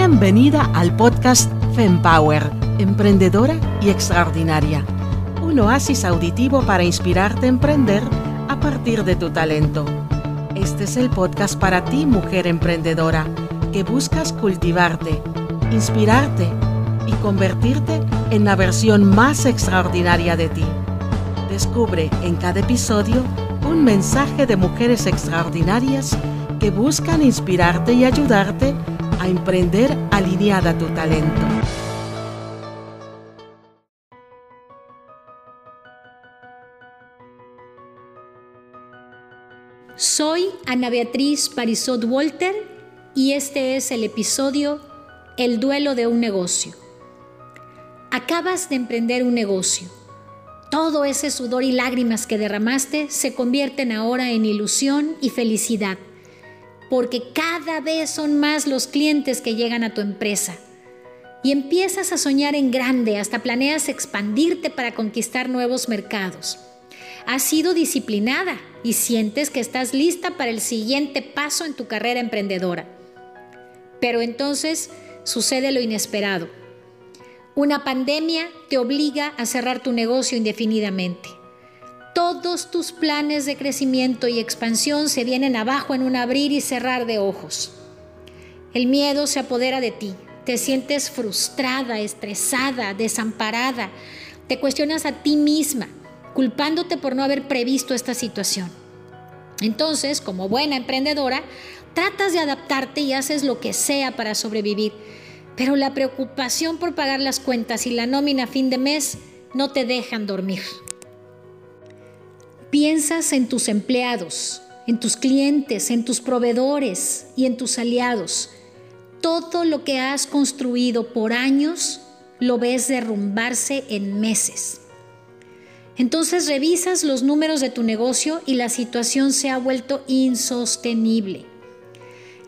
Bienvenida al podcast FemPower, emprendedora y extraordinaria. Un oasis auditivo para inspirarte a emprender a partir de tu talento. Este es el podcast para ti, mujer emprendedora, que buscas cultivarte, inspirarte y convertirte en la versión más extraordinaria de ti. Descubre en cada episodio un mensaje de mujeres extraordinarias que buscan inspirarte y ayudarte a emprender alineada a tu talento. Soy Ana Beatriz Parisot Walter y este es el episodio El duelo de un negocio. Acabas de emprender un negocio. Todo ese sudor y lágrimas que derramaste se convierten ahora en ilusión y felicidad porque cada vez son más los clientes que llegan a tu empresa. Y empiezas a soñar en grande, hasta planeas expandirte para conquistar nuevos mercados. Has sido disciplinada y sientes que estás lista para el siguiente paso en tu carrera emprendedora. Pero entonces sucede lo inesperado. Una pandemia te obliga a cerrar tu negocio indefinidamente todos tus planes de crecimiento y expansión se vienen abajo en un abrir y cerrar de ojos. El miedo se apodera de ti, te sientes frustrada, estresada, desamparada, te cuestionas a ti misma, culpándote por no haber previsto esta situación. Entonces, como buena emprendedora, tratas de adaptarte y haces lo que sea para sobrevivir, pero la preocupación por pagar las cuentas y la nómina a fin de mes no te dejan dormir. Piensas en tus empleados, en tus clientes, en tus proveedores y en tus aliados. Todo lo que has construido por años lo ves derrumbarse en meses. Entonces revisas los números de tu negocio y la situación se ha vuelto insostenible.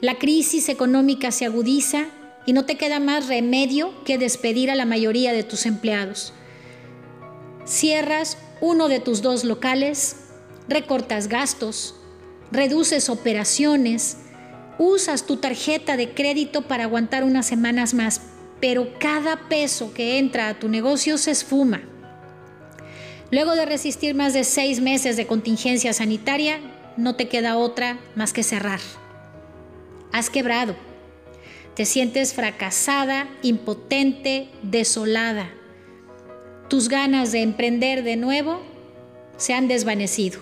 La crisis económica se agudiza y no te queda más remedio que despedir a la mayoría de tus empleados. Cierras uno de tus dos locales, recortas gastos, reduces operaciones, usas tu tarjeta de crédito para aguantar unas semanas más, pero cada peso que entra a tu negocio se esfuma. Luego de resistir más de seis meses de contingencia sanitaria, no te queda otra más que cerrar. Has quebrado. Te sientes fracasada, impotente, desolada tus ganas de emprender de nuevo se han desvanecido.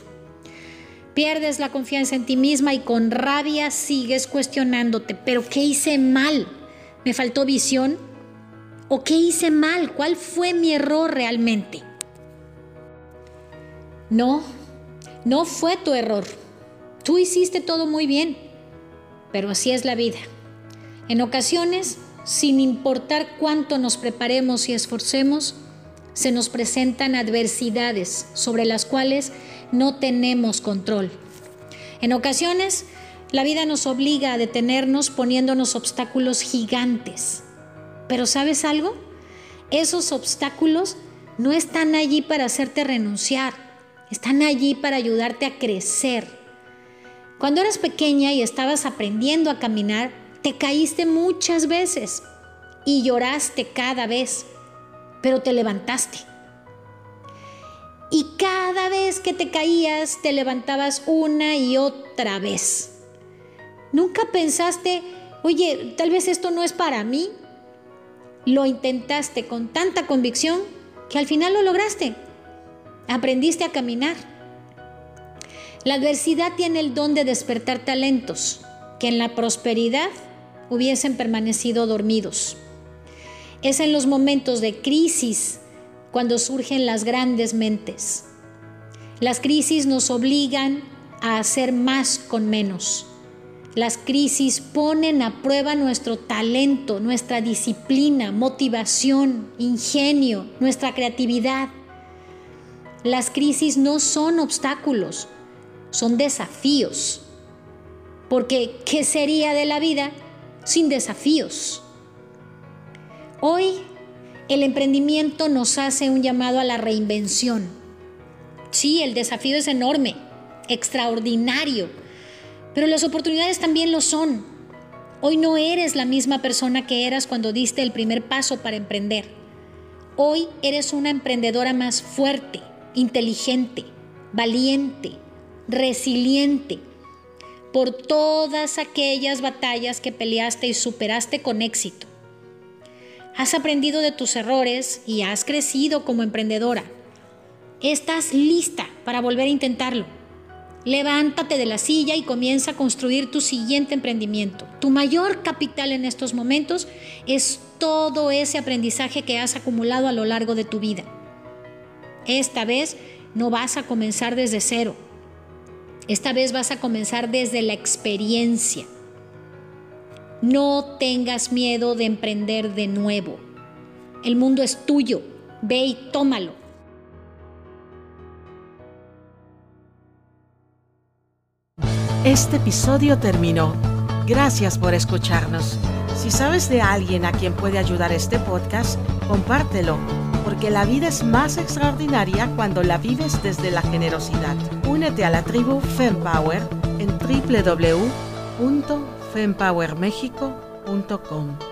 Pierdes la confianza en ti misma y con rabia sigues cuestionándote, pero ¿qué hice mal? ¿Me faltó visión? ¿O qué hice mal? ¿Cuál fue mi error realmente? No, no fue tu error. Tú hiciste todo muy bien, pero así es la vida. En ocasiones, sin importar cuánto nos preparemos y esforcemos, se nos presentan adversidades sobre las cuales no tenemos control. En ocasiones, la vida nos obliga a detenernos poniéndonos obstáculos gigantes. Pero ¿sabes algo? Esos obstáculos no están allí para hacerte renunciar, están allí para ayudarte a crecer. Cuando eras pequeña y estabas aprendiendo a caminar, te caíste muchas veces y lloraste cada vez pero te levantaste. Y cada vez que te caías, te levantabas una y otra vez. Nunca pensaste, oye, tal vez esto no es para mí. Lo intentaste con tanta convicción que al final lo lograste. Aprendiste a caminar. La adversidad tiene el don de despertar talentos que en la prosperidad hubiesen permanecido dormidos. Es en los momentos de crisis cuando surgen las grandes mentes. Las crisis nos obligan a hacer más con menos. Las crisis ponen a prueba nuestro talento, nuestra disciplina, motivación, ingenio, nuestra creatividad. Las crisis no son obstáculos, son desafíos. Porque, ¿qué sería de la vida sin desafíos? Hoy el emprendimiento nos hace un llamado a la reinvención. Sí, el desafío es enorme, extraordinario, pero las oportunidades también lo son. Hoy no eres la misma persona que eras cuando diste el primer paso para emprender. Hoy eres una emprendedora más fuerte, inteligente, valiente, resiliente, por todas aquellas batallas que peleaste y superaste con éxito. Has aprendido de tus errores y has crecido como emprendedora. Estás lista para volver a intentarlo. Levántate de la silla y comienza a construir tu siguiente emprendimiento. Tu mayor capital en estos momentos es todo ese aprendizaje que has acumulado a lo largo de tu vida. Esta vez no vas a comenzar desde cero. Esta vez vas a comenzar desde la experiencia. No tengas miedo de emprender de nuevo. El mundo es tuyo. Ve y tómalo. Este episodio terminó. Gracias por escucharnos. Si sabes de alguien a quien puede ayudar este podcast, compártelo, porque la vida es más extraordinaria cuando la vives desde la generosidad. Únete a la tribu FemPower en www.fempowermexico.com.